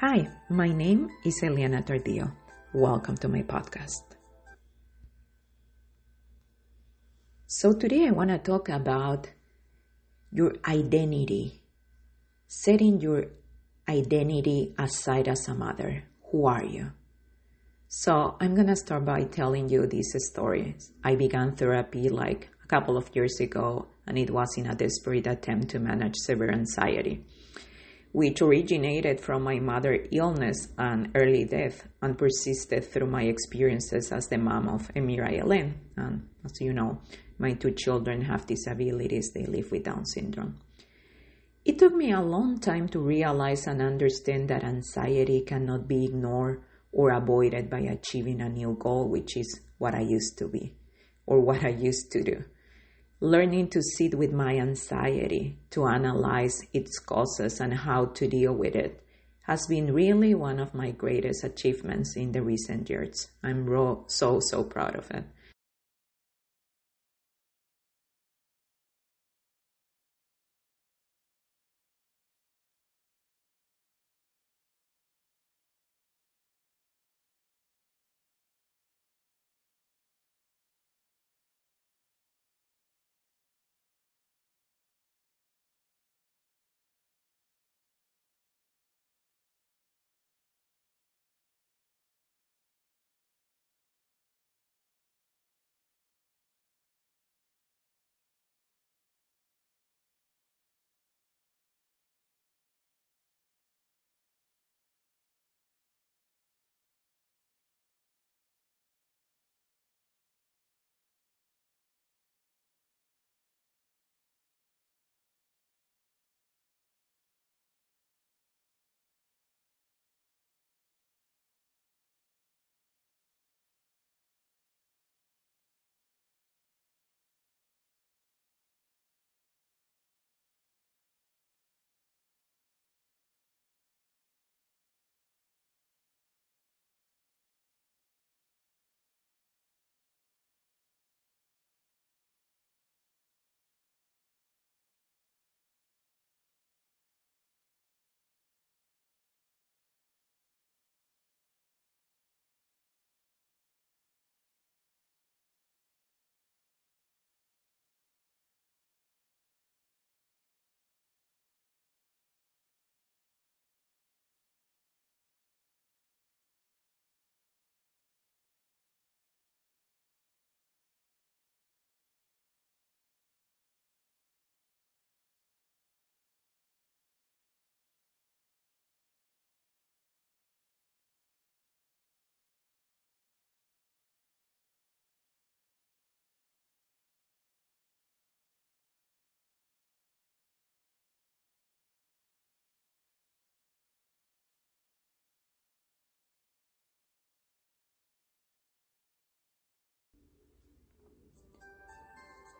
Hi, my name is Eliana Tardillo. Welcome to my podcast. So, today I want to talk about your identity, setting your identity aside as a mother. Who are you? So, I'm going to start by telling you these stories. I began therapy like a couple of years ago, and it was in a desperate attempt to manage severe anxiety which originated from my mother's illness and early death and persisted through my experiences as the mom of Emira Elen. And as you know, my two children have disabilities, they live with Down syndrome. It took me a long time to realize and understand that anxiety cannot be ignored or avoided by achieving a new goal, which is what I used to be or what I used to do learning to sit with my anxiety, to analyze its causes and how to deal with it, has been really one of my greatest achievements in the recent years. I'm so, so proud of it.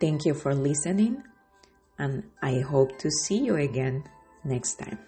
Thank you for listening, and I hope to see you again next time.